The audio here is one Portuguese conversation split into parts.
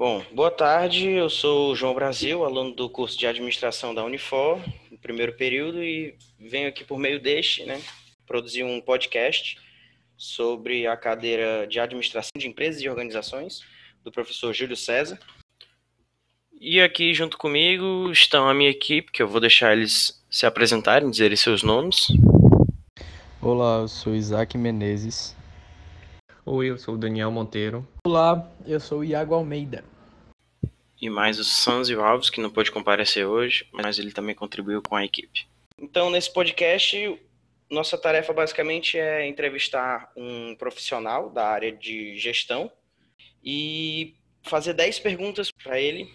Bom, boa tarde. Eu sou o João Brasil, aluno do curso de administração da Unifor, no primeiro período, e venho aqui por meio deste, né, produzir um podcast sobre a cadeira de administração de empresas e organizações do professor Júlio César. E aqui junto comigo estão a minha equipe, que eu vou deixar eles se apresentarem, dizerem seus nomes. Olá, eu sou Isaac Menezes. Oi, eu sou o Daniel Monteiro. Olá, eu sou o Iago Almeida. E mais o Sanzio Alves, que não pôde comparecer hoje, mas ele também contribuiu com a equipe. Então, nesse podcast, nossa tarefa basicamente é entrevistar um profissional da área de gestão e fazer 10 perguntas para ele,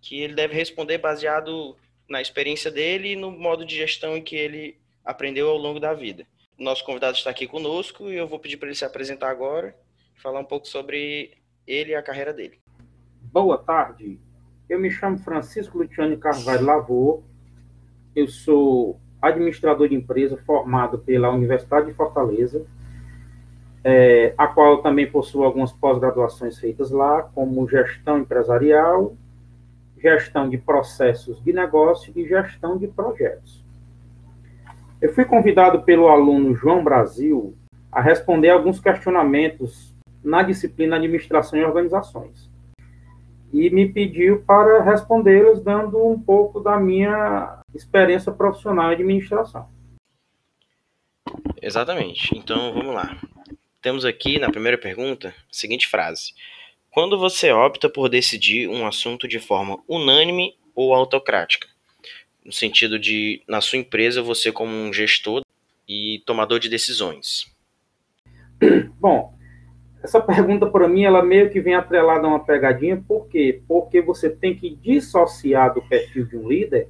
que ele deve responder baseado na experiência dele e no modo de gestão que ele aprendeu ao longo da vida. Nosso convidado está aqui conosco e eu vou pedir para ele se apresentar agora e falar um pouco sobre ele e a carreira dele. Boa tarde. Eu me chamo Francisco Luciano Carvalho Lavô. Eu sou administrador de empresa formado pela Universidade de Fortaleza, é, a qual também possuo algumas pós-graduações feitas lá, como gestão empresarial, gestão de processos de negócio e gestão de projetos. Eu fui convidado pelo aluno João Brasil a responder alguns questionamentos na disciplina Administração e Organizações. E me pediu para respondê-los dando um pouco da minha experiência profissional em administração. Exatamente. Então, vamos lá. Temos aqui na primeira pergunta a seguinte frase: Quando você opta por decidir um assunto de forma unânime ou autocrática? No sentido de, na sua empresa, você como um gestor e tomador de decisões? Bom, essa pergunta para mim, ela meio que vem atrelada a uma pegadinha, por quê? Porque você tem que dissociar do perfil de um líder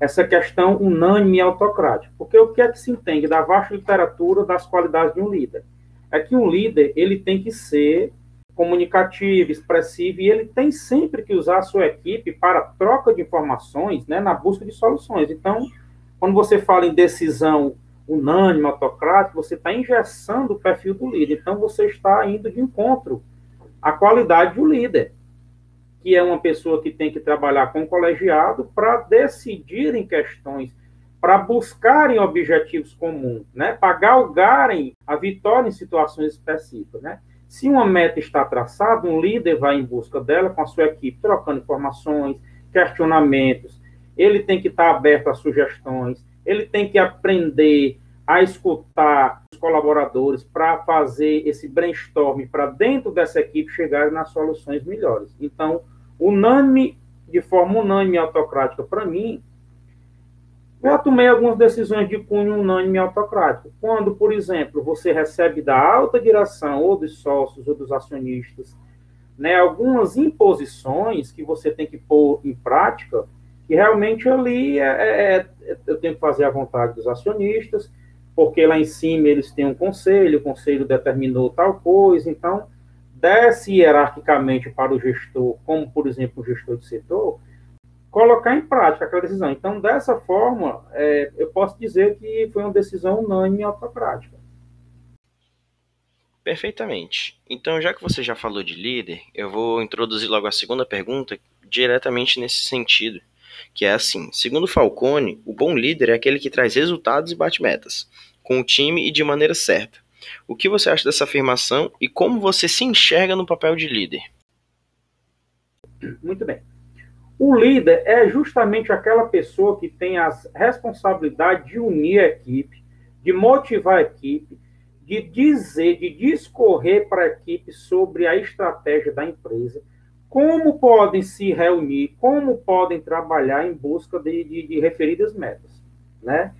essa questão unânime e autocrática. Porque o que é que se entende da vasta literatura das qualidades de um líder? É que um líder, ele tem que ser comunicativo, expressivo, e ele tem sempre que usar a sua equipe para troca de informações, né, na busca de soluções. Então, quando você fala em decisão unânime, autocrática, você está engessando o perfil do líder. Então, você está indo de encontro à qualidade do líder, que é uma pessoa que tem que trabalhar com o colegiado para decidir em questões, para buscarem objetivos comuns, né, para galgarem a vitória em situações específicas, né. Se uma meta está traçada, um líder vai em busca dela com a sua equipe, trocando informações, questionamentos. Ele tem que estar aberto a sugestões, ele tem que aprender a escutar os colaboradores para fazer esse brainstorm para dentro dessa equipe chegar nas soluções melhores. Então, unânime, de forma unânime e autocrática, para mim, já tomei algumas decisões de cunho unânime autocrático. Quando, por exemplo, você recebe da alta direção, ou dos sócios, ou dos acionistas, né, algumas imposições que você tem que pôr em prática, que realmente ali é, é, é, eu tenho que fazer a vontade dos acionistas, porque lá em cima eles têm um conselho, o conselho determinou tal coisa, então desce hierarquicamente para o gestor, como por exemplo o gestor de setor, colocar em prática aquela decisão. Então, dessa forma, é, eu posso dizer que foi uma decisão unânime autocrática. Perfeitamente. Então, já que você já falou de líder, eu vou introduzir logo a segunda pergunta diretamente nesse sentido, que é assim: segundo Falcone, o bom líder é aquele que traz resultados e bate metas, com o time e de maneira certa. O que você acha dessa afirmação e como você se enxerga no papel de líder? Muito bem. O líder é justamente aquela pessoa que tem a responsabilidade de unir a equipe, de motivar a equipe, de dizer, de discorrer para a equipe sobre a estratégia da empresa, como podem se reunir, como podem trabalhar em busca de, de, de referidas metas, né?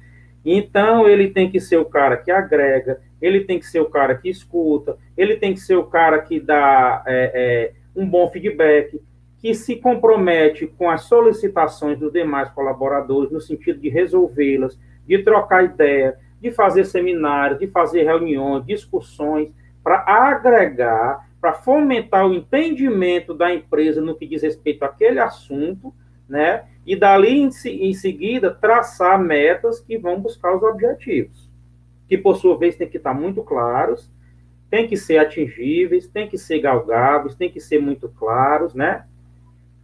Então, ele tem que ser o cara que agrega, ele tem que ser o cara que escuta, ele tem que ser o cara que dá é, é, um bom feedback, que se compromete com as solicitações dos demais colaboradores no sentido de resolvê-las, de trocar ideia, de fazer seminários, de fazer reuniões, discussões, para agregar, para fomentar o entendimento da empresa no que diz respeito àquele assunto, né? E dali em, em seguida traçar metas que vão buscar os objetivos, que por sua vez tem que estar muito claros, tem que ser atingíveis, tem que ser galgáveis, tem que ser muito claros, né?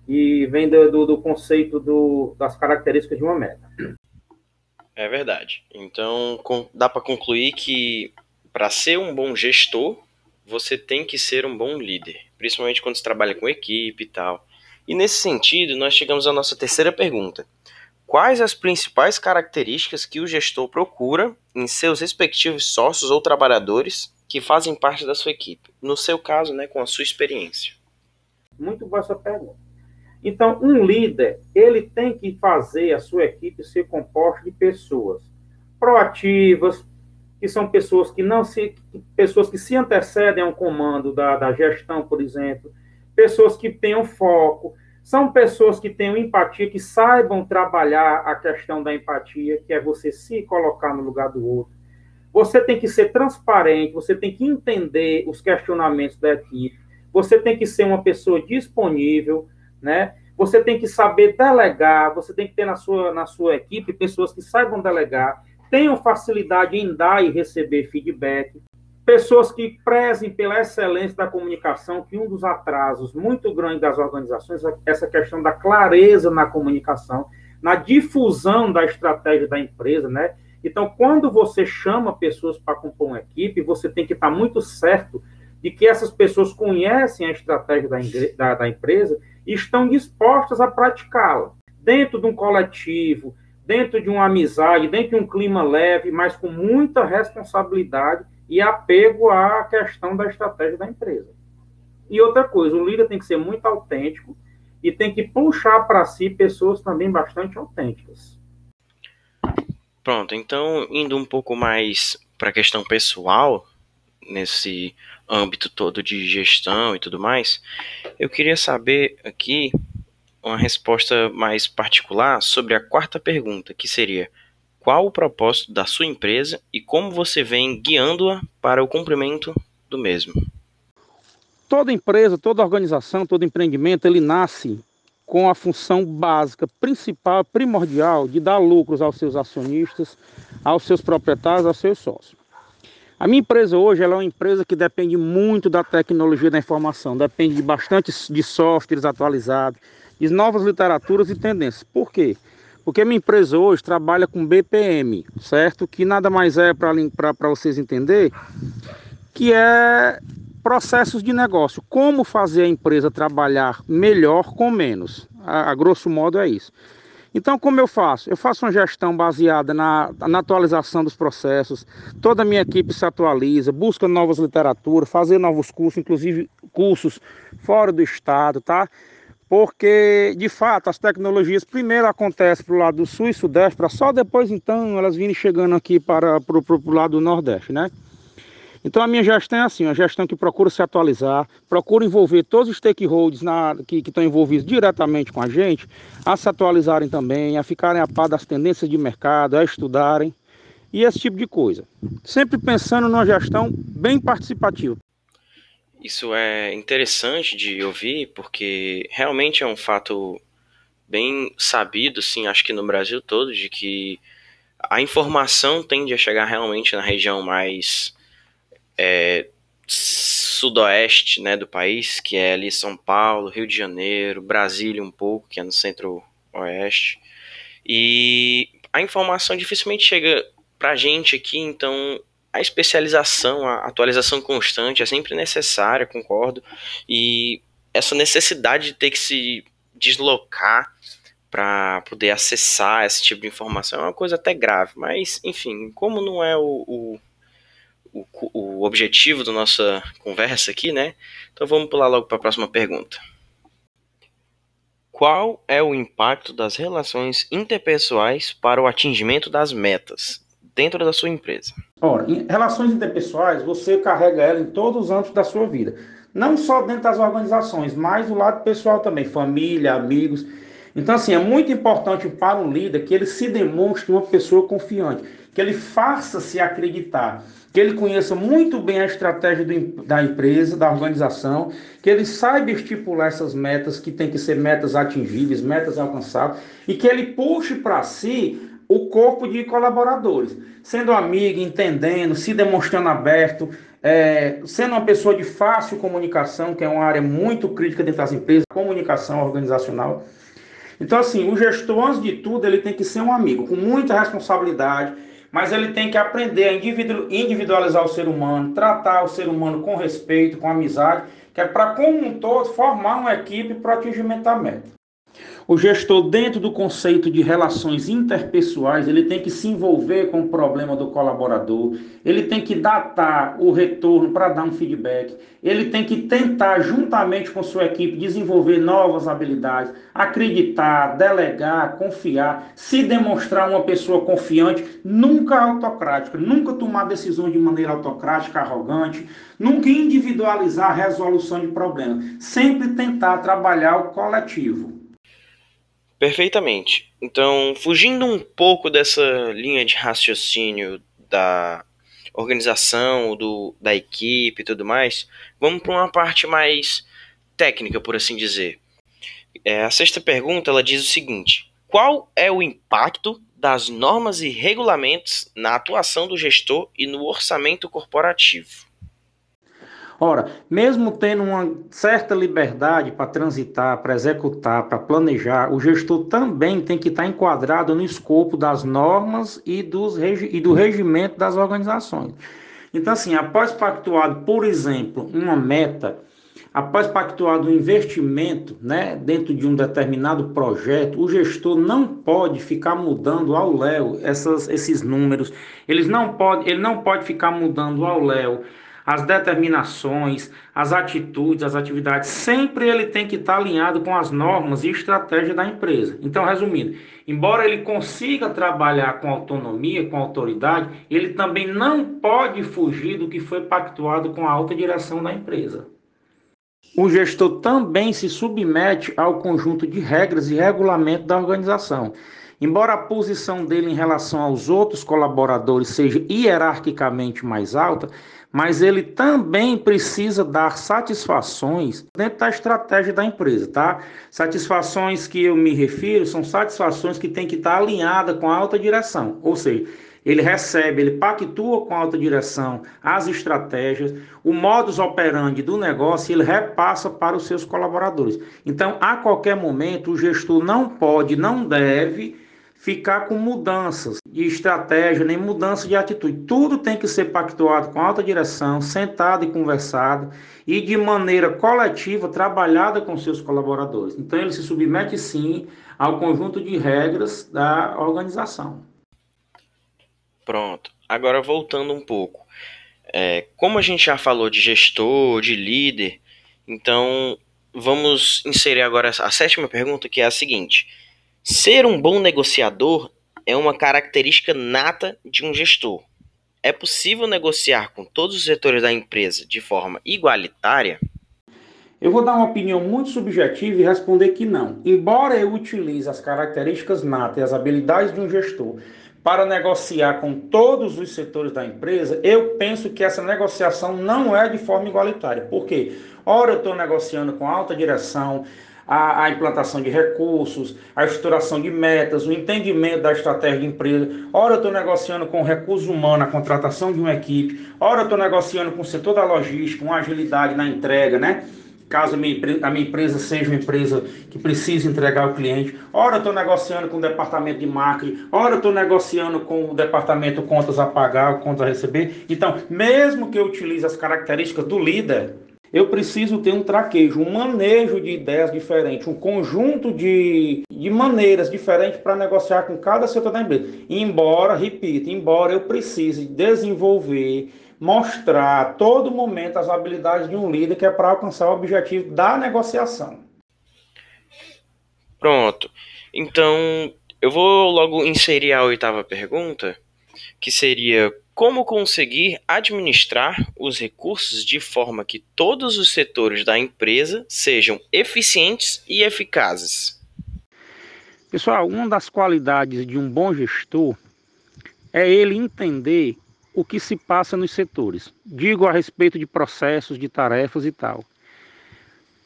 E vem do, do, conceito do, das características de uma meta. É verdade. Então, com, dá para concluir que para ser um bom gestor, você tem que ser um bom líder, principalmente quando se trabalha com equipe e tal. E nesse sentido, nós chegamos à nossa terceira pergunta. Quais as principais características que o gestor procura em seus respectivos sócios ou trabalhadores que fazem parte da sua equipe? No seu caso, né, com a sua experiência. Muito boa essa pergunta. Então, um líder, ele tem que fazer a sua equipe ser composta de pessoas proativas, que são pessoas que não se pessoas que se antecedem ao comando da, da gestão, por exemplo, pessoas que tenham foco, são pessoas que tenham empatia, que saibam trabalhar a questão da empatia, que é você se colocar no lugar do outro. Você tem que ser transparente, você tem que entender os questionamentos da equipe, você tem que ser uma pessoa disponível, né? Você tem que saber delegar, você tem que ter na sua, na sua equipe pessoas que saibam delegar, tenham facilidade em dar e receber feedback, pessoas que prezem pela excelência da comunicação, que um dos atrasos muito grandes das organizações é essa questão da clareza na comunicação, na difusão da estratégia da empresa, né? Então, quando você chama pessoas para compor uma equipe, você tem que estar muito certo de que essas pessoas conhecem a estratégia da, da, da empresa estão dispostas a praticá-la. Dentro de um coletivo, dentro de uma amizade, dentro de um clima leve, mas com muita responsabilidade e apego à questão da estratégia da empresa. E outra coisa, o líder tem que ser muito autêntico e tem que puxar para si pessoas também bastante autênticas. Pronto, então indo um pouco mais para a questão pessoal, nesse âmbito todo de gestão e tudo mais, eu queria saber aqui uma resposta mais particular sobre a quarta pergunta, que seria: qual o propósito da sua empresa e como você vem guiando-a para o cumprimento do mesmo. Toda empresa, toda organização, todo empreendimento, ele nasce com a função básica, principal, primordial de dar lucros aos seus acionistas, aos seus proprietários, aos seus sócios. A minha empresa hoje é uma empresa que depende muito da tecnologia da informação, depende de bastante de softwares atualizados, de novas literaturas e tendências. Por quê? Porque minha empresa hoje trabalha com BPM, certo? Que nada mais é para vocês entenderem, que é processos de negócio. Como fazer a empresa trabalhar melhor com menos. A, a grosso modo é isso. Então, como eu faço? Eu faço uma gestão baseada na, na, atualização dos processos, toda a minha equipe se atualiza, busca novas literaturas, fazer novos cursos, inclusive cursos fora do estado, tá? porque de fato as tecnologias primeiro acontecem para o lado do sul e sudeste, para só depois então elas virem chegando aqui para o lado do nordeste, né? Então a minha gestão é assim, uma gestão que procura se atualizar, procura envolver todos os stakeholders na, que, que estão envolvidos diretamente com a gente, a se atualizarem também, a ficarem a par das tendências de mercado, a estudarem e esse tipo de coisa. Sempre pensando numa gestão bem participativa. Isso é interessante de ouvir, porque realmente é um fato bem sabido, sim, acho que no Brasil todo, de que a informação tende a chegar realmente na região mais é, sudoeste né, do país, que é ali São Paulo, Rio de Janeiro, Brasília um pouco, que é no centro-oeste. E a informação dificilmente chega pra gente aqui, então a especialização, a atualização constante é sempre necessária, concordo. E essa necessidade de ter que se deslocar para poder acessar esse tipo de informação é uma coisa até grave. Mas, enfim, como não é o, o, o, o objetivo da nossa conversa aqui, né? Então vamos pular logo para a próxima pergunta. Qual é o impacto das relações interpessoais para o atingimento das metas? dentro da sua empresa? Ora, em relações interpessoais, você carrega ela em todos os âmbitos da sua vida. Não só dentro das organizações, mas do lado pessoal também, família, amigos. Então, assim, é muito importante para um líder que ele se demonstre uma pessoa confiante, que ele faça-se acreditar, que ele conheça muito bem a estratégia do, da empresa, da organização, que ele saiba estipular essas metas que tem que ser metas atingíveis, metas alcançáveis, e que ele puxe para si o corpo de colaboradores, sendo amigo, entendendo, se demonstrando aberto, é, sendo uma pessoa de fácil comunicação, que é uma área muito crítica dentro das empresas, comunicação organizacional. Então, assim, o gestor, antes de tudo, ele tem que ser um amigo, com muita responsabilidade, mas ele tem que aprender a individualizar o ser humano, tratar o ser humano com respeito, com amizade, que é para, como um todo, formar uma equipe para o atingimento da meta. O gestor, dentro do conceito de relações interpessoais, ele tem que se envolver com o problema do colaborador, ele tem que datar o retorno para dar um feedback, ele tem que tentar, juntamente com sua equipe, desenvolver novas habilidades, acreditar, delegar, confiar, se demonstrar uma pessoa confiante, nunca autocrática, nunca tomar decisões de maneira autocrática, arrogante, nunca individualizar a resolução de problemas, sempre tentar trabalhar o coletivo. Perfeitamente. Então, fugindo um pouco dessa linha de raciocínio da organização, do, da equipe e tudo mais, vamos para uma parte mais técnica, por assim dizer. É, a sexta pergunta ela diz o seguinte: qual é o impacto das normas e regulamentos na atuação do gestor e no orçamento corporativo? Ora, mesmo tendo uma certa liberdade para transitar, para executar, para planejar, o gestor também tem que estar enquadrado no escopo das normas e, dos, e do regimento das organizações. Então, assim, após pactuado, por exemplo, uma meta, após pactuado um investimento né, dentro de um determinado projeto, o gestor não pode ficar mudando ao léu esses números, eles não pode, ele não pode ficar mudando ao léu as determinações, as atitudes, as atividades, sempre ele tem que estar alinhado com as normas e estratégia da empresa. Então, resumindo, embora ele consiga trabalhar com autonomia, com autoridade, ele também não pode fugir do que foi pactuado com a alta direção da empresa. O gestor também se submete ao conjunto de regras e regulamento da organização. Embora a posição dele em relação aos outros colaboradores seja hierarquicamente mais alta, mas ele também precisa dar satisfações dentro da estratégia da empresa, tá? Satisfações que eu me refiro são satisfações que têm que estar alinhadas com a alta direção, ou seja, ele recebe, ele pactua com a alta direção as estratégias, o modus operandi do negócio ele repassa para os seus colaboradores. Então, a qualquer momento, o gestor não pode, não deve ficar com mudanças de estratégia, nem mudança de atitude. Tudo tem que ser pactuado com alta direção, sentado e conversado e de maneira coletiva trabalhada com seus colaboradores. Então ele se submete sim ao conjunto de regras da organização. Pronto. Agora voltando um pouco. É, como a gente já falou de gestor, de líder, então vamos inserir agora a sétima pergunta, que é a seguinte Ser um bom negociador é uma característica nata de um gestor. É possível negociar com todos os setores da empresa de forma igualitária? Eu vou dar uma opinião muito subjetiva e responder que não. Embora eu utilize as características natas e as habilidades de um gestor para negociar com todos os setores da empresa, eu penso que essa negociação não é de forma igualitária. Por quê? Ora, eu estou negociando com alta direção, a, a, implantação de recursos, a estruturação de metas, o entendimento da estratégia de empresa. Ora, eu estou negociando com o recurso humano, a contratação de uma equipe. Ora, eu estou negociando com o setor da logística, uma agilidade na entrega, né? Caso a minha, empresa seja uma empresa que precisa entregar ao cliente. Ora, eu estou negociando com o departamento de marketing. Ora, eu estou negociando com o departamento contas a pagar, contas a receber. Então, mesmo que eu utilize as características do líder, eu preciso ter um traquejo, um manejo de ideias diferentes, um conjunto de, de maneiras diferentes para negociar com cada setor da empresa. Embora, repito, embora eu precise desenvolver, mostrar a todo momento as habilidades de um líder que é para alcançar o objetivo da negociação. Pronto. Então, eu vou logo inserir a oitava pergunta, que seria como conseguir administrar os recursos de forma que todos os setores da empresa sejam eficientes e eficazes? Pessoal, uma das qualidades de um bom gestor é ele entender o que se passa nos setores. Digo a respeito de processos, de tarefas e tal.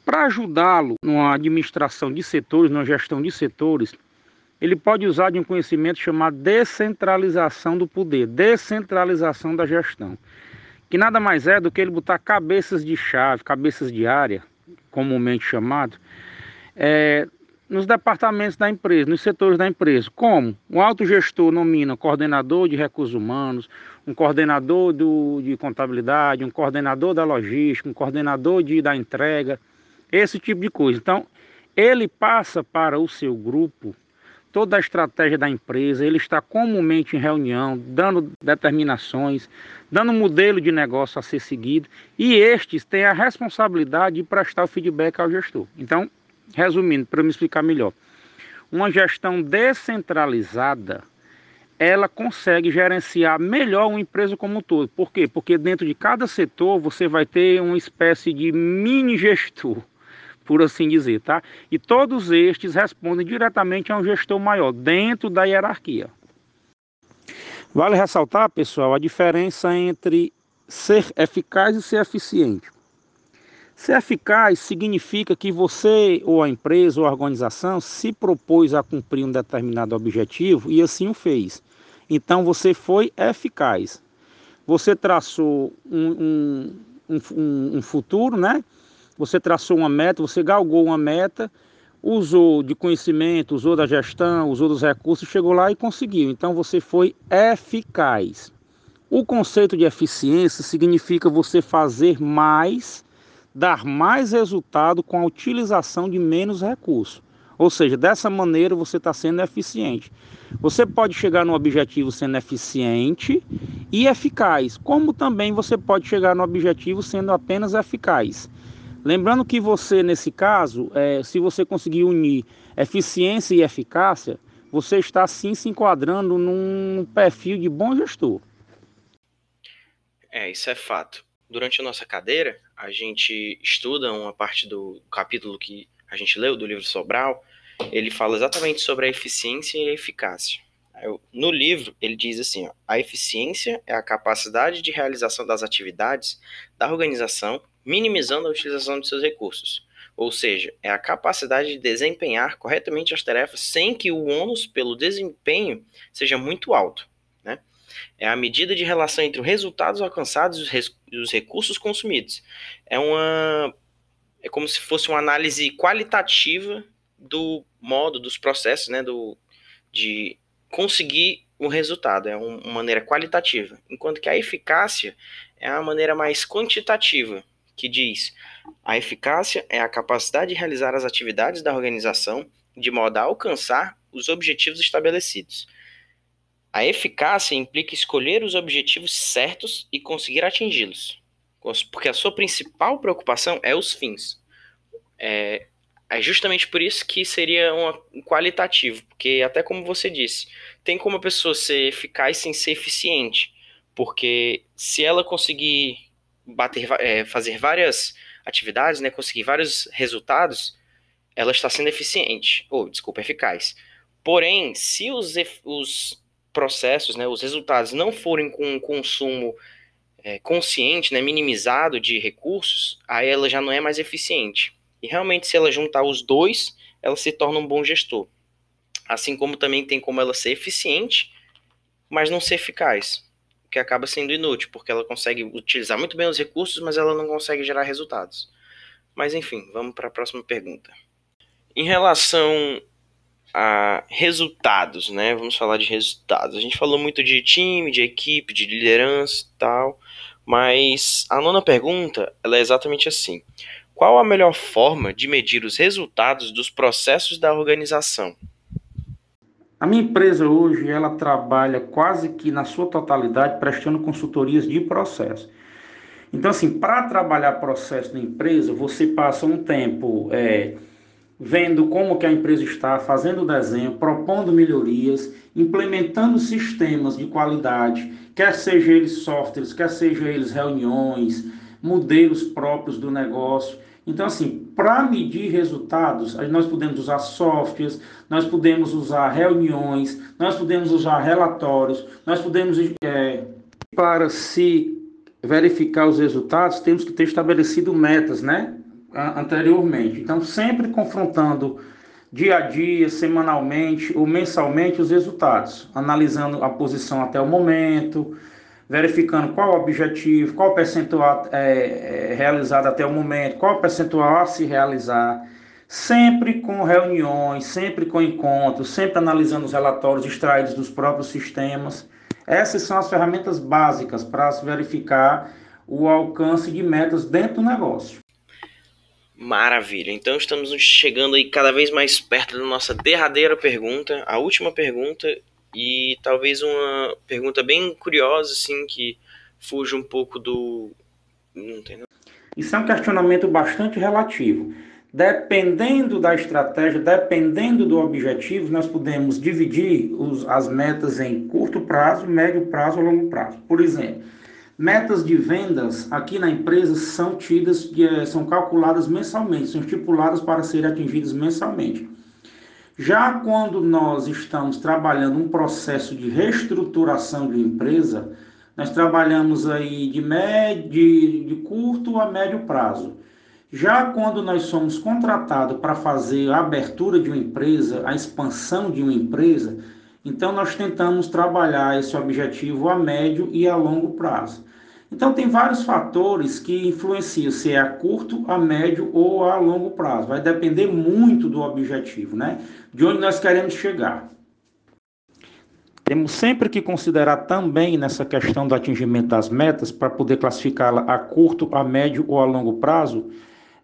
Para ajudá-lo numa administração de setores, numa gestão de setores, ele pode usar de um conhecimento chamado descentralização do poder, descentralização da gestão. que nada mais é do que ele botar cabeças de chave, cabeças de área, comumente chamado, é, nos departamentos da empresa, nos setores da empresa. Como? O alto gestor nomina coordenador de recursos humanos, um coordenador do, de contabilidade, um coordenador da logística, um coordenador de, da entrega, esse tipo de coisa. Então, ele passa para o seu grupo toda a estratégia da empresa, ele está comumente em reunião, dando determinações, dando um modelo de negócio a ser seguido, e estes têm a responsabilidade de prestar o feedback ao gestor. Então, resumindo, para me explicar melhor, uma gestão descentralizada, ela consegue gerenciar melhor uma empresa como um todo. Por quê? Porque dentro de cada setor você vai ter uma espécie de mini gestor por assim dizer, tá? E todos estes respondem diretamente a um gestor maior dentro da hierarquia. Vale ressaltar, pessoal, a diferença entre ser eficaz e ser eficiente. Ser eficaz significa que você ou a empresa ou a organização se propôs a cumprir um determinado objetivo e assim o fez. Então você foi eficaz. Você traçou um, um, um, um futuro, né? Você traçou uma meta, você galgou uma meta, usou de conhecimento, usou da gestão, usou dos recursos, chegou lá e conseguiu. Então você foi eficaz. O conceito de eficiência significa você fazer mais, dar mais resultado com a utilização de menos recursos. Ou seja, dessa maneira você está sendo eficiente. Você pode chegar no objetivo sendo eficiente e eficaz, como também você pode chegar no objetivo sendo apenas eficaz. Lembrando que você, nesse caso, é, se você conseguir unir eficiência e eficácia, você está sim se enquadrando num perfil de bom gestor. É, isso é fato. Durante a nossa cadeira, a gente estuda uma parte do capítulo que a gente leu do livro Sobral. Ele fala exatamente sobre a eficiência e a eficácia. No livro, ele diz assim: ó, a eficiência é a capacidade de realização das atividades da organização minimizando a utilização de seus recursos. Ou seja, é a capacidade de desempenhar corretamente as tarefas sem que o ônus pelo desempenho seja muito alto. Né? É a medida de relação entre os resultados alcançados e os recursos consumidos. É uma é como se fosse uma análise qualitativa do modo, dos processos, né, do, de conseguir um resultado, é uma maneira qualitativa, enquanto que a eficácia é a maneira mais quantitativa, que diz: a eficácia é a capacidade de realizar as atividades da organização de modo a alcançar os objetivos estabelecidos. A eficácia implica escolher os objetivos certos e conseguir atingi-los, porque a sua principal preocupação é os fins. É, é justamente por isso que seria um qualitativo, porque até como você disse, tem como a pessoa ser eficaz sem ser eficiente, porque se ela conseguir bater, é, fazer várias atividades, né, conseguir vários resultados, ela está sendo eficiente, ou desculpa, eficaz. Porém, se os, os processos, né, os resultados não forem com um consumo é, consciente, né, minimizado de recursos, aí ela já não é mais eficiente. E realmente, se ela juntar os dois, ela se torna um bom gestor. Assim como também tem como ela ser eficiente, mas não ser eficaz que acaba sendo inútil, porque ela consegue utilizar muito bem os recursos, mas ela não consegue gerar resultados. Mas enfim, vamos para a próxima pergunta. Em relação a resultados, né? Vamos falar de resultados. A gente falou muito de time, de equipe, de liderança e tal, mas a nona pergunta, ela é exatamente assim: qual a melhor forma de medir os resultados dos processos da organização? A minha empresa hoje, ela trabalha quase que na sua totalidade prestando consultorias de processo. Então, assim, para trabalhar processo na empresa, você passa um tempo é, vendo como que a empresa está, fazendo desenho, propondo melhorias, implementando sistemas de qualidade, quer seja eles softwares, quer seja eles reuniões, modelos próprios do negócio. Então, assim, para medir resultados, nós podemos usar softwares, nós podemos usar reuniões, nós podemos usar relatórios, nós podemos. É, para se verificar os resultados, temos que ter estabelecido metas, né? Anteriormente. Então, sempre confrontando dia a dia, semanalmente ou mensalmente os resultados, analisando a posição até o momento, verificando qual o objetivo, qual o percentual é, é, realizado até o momento, qual o percentual a se realizar, sempre com reuniões, sempre com encontros, sempre analisando os relatórios extraídos dos próprios sistemas. Essas são as ferramentas básicas para se verificar o alcance de metas dentro do negócio. Maravilha. Então estamos chegando aí cada vez mais perto da nossa derradeira pergunta, a última pergunta e talvez uma pergunta bem curiosa, assim, que fuja um pouco do. Não tem Isso é um questionamento bastante relativo. Dependendo da estratégia, dependendo do objetivo, nós podemos dividir os, as metas em curto prazo, médio prazo ou longo prazo. Por exemplo, Metas de vendas aqui na empresa são tidas, eh, são calculadas mensalmente, são estipuladas para serem atingidas mensalmente. Já quando nós estamos trabalhando um processo de reestruturação de empresa, nós trabalhamos aí de, médio, de, de curto a médio prazo. Já quando nós somos contratados para fazer a abertura de uma empresa, a expansão de uma empresa, então, nós tentamos trabalhar esse objetivo a médio e a longo prazo. Então, tem vários fatores que influenciam se é a curto, a médio ou a longo prazo. Vai depender muito do objetivo, né? De onde nós queremos chegar. Temos sempre que considerar também nessa questão do atingimento das metas, para poder classificá-la a curto, a médio ou a longo prazo,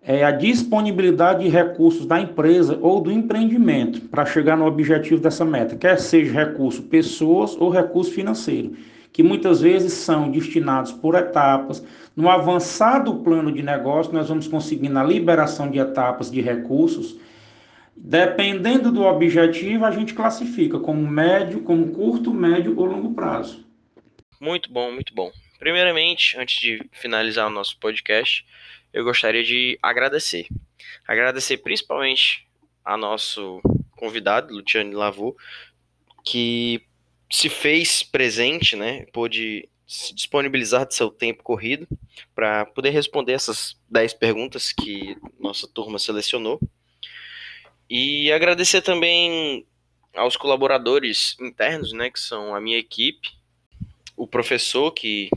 é a disponibilidade de recursos da empresa ou do empreendimento para chegar no objetivo dessa meta, quer seja recurso pessoas ou recurso financeiro, que muitas vezes são destinados por etapas. No avançado plano de negócio, nós vamos conseguir na liberação de etapas de recursos. Dependendo do objetivo, a gente classifica como médio, como curto, médio ou longo prazo. Muito bom, muito bom. Primeiramente, antes de finalizar o nosso podcast, eu gostaria de agradecer. Agradecer principalmente a nosso convidado, Luciane Lavô, que se fez presente, né? Pôde se disponibilizar de seu tempo corrido para poder responder essas 10 perguntas que nossa turma selecionou. E agradecer também aos colaboradores internos, né, que são a minha equipe, o professor que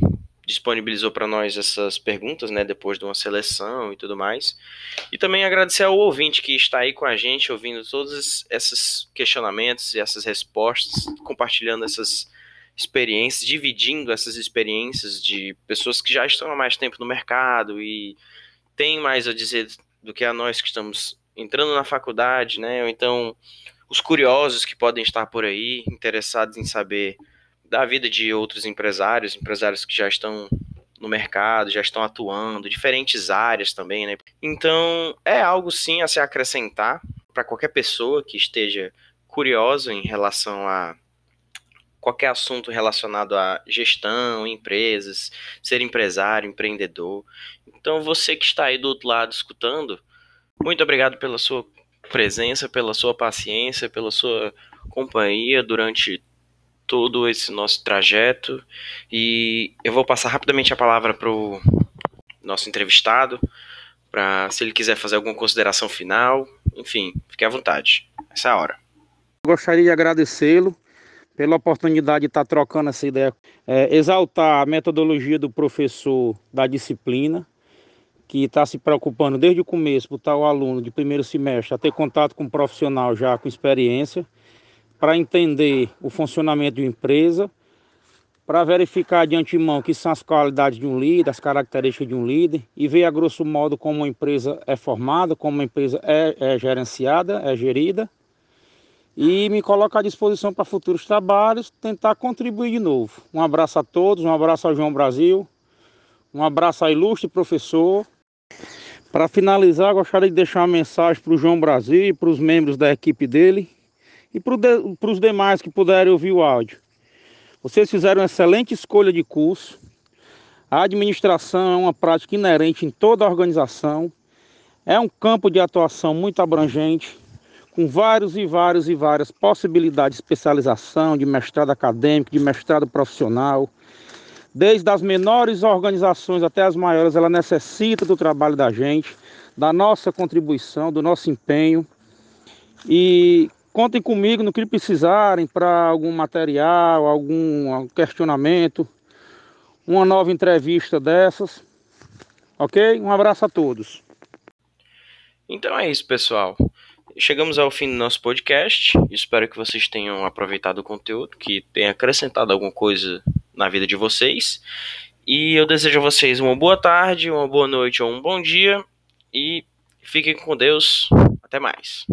disponibilizou para nós essas perguntas, né, depois de uma seleção e tudo mais. E também agradecer ao ouvinte que está aí com a gente, ouvindo todos esses questionamentos e essas respostas, compartilhando essas experiências, dividindo essas experiências de pessoas que já estão há mais tempo no mercado e têm mais a dizer do que a nós que estamos entrando na faculdade, né? Ou então os curiosos que podem estar por aí, interessados em saber da vida de outros empresários, empresários que já estão no mercado, já estão atuando, diferentes áreas também, né? Então, é algo sim a se acrescentar para qualquer pessoa que esteja curiosa em relação a qualquer assunto relacionado a gestão, empresas, ser empresário, empreendedor. Então, você que está aí do outro lado escutando, muito obrigado pela sua presença, pela sua paciência, pela sua companhia durante todo esse nosso trajeto e eu vou passar rapidamente a palavra para o nosso entrevistado, para se ele quiser fazer alguma consideração final, enfim, fique à vontade. Essa é a hora. Gostaria de agradecê-lo pela oportunidade de estar trocando essa ideia, é, exaltar a metodologia do professor da disciplina, que está se preocupando desde o começo, botar o aluno de primeiro semestre a ter contato com um profissional já com experiência para entender o funcionamento de uma empresa, para verificar de antemão que são as qualidades de um líder, as características de um líder, e ver a grosso modo como uma empresa é formada, como uma empresa é, é gerenciada, é gerida, e me colocar à disposição para futuros trabalhos, tentar contribuir de novo. Um abraço a todos, um abraço ao João Brasil, um abraço ao ilustre professor. Para finalizar, gostaria de deixar uma mensagem para o João Brasil e para os membros da equipe dele, e para os demais que puderem ouvir o áudio. Vocês fizeram uma excelente escolha de curso. A administração é uma prática inerente em toda a organização. É um campo de atuação muito abrangente, com vários e vários e várias possibilidades de especialização, de mestrado acadêmico, de mestrado profissional. Desde as menores organizações até as maiores, ela necessita do trabalho da gente, da nossa contribuição, do nosso empenho. E Contem comigo no que precisarem para algum material, algum questionamento uma nova entrevista dessas. Ok? Um abraço a todos. Então é isso, pessoal. Chegamos ao fim do nosso podcast. Espero que vocês tenham aproveitado o conteúdo, que tenha acrescentado alguma coisa na vida de vocês. E eu desejo a vocês uma boa tarde, uma boa noite ou um bom dia. E fiquem com Deus. Até mais.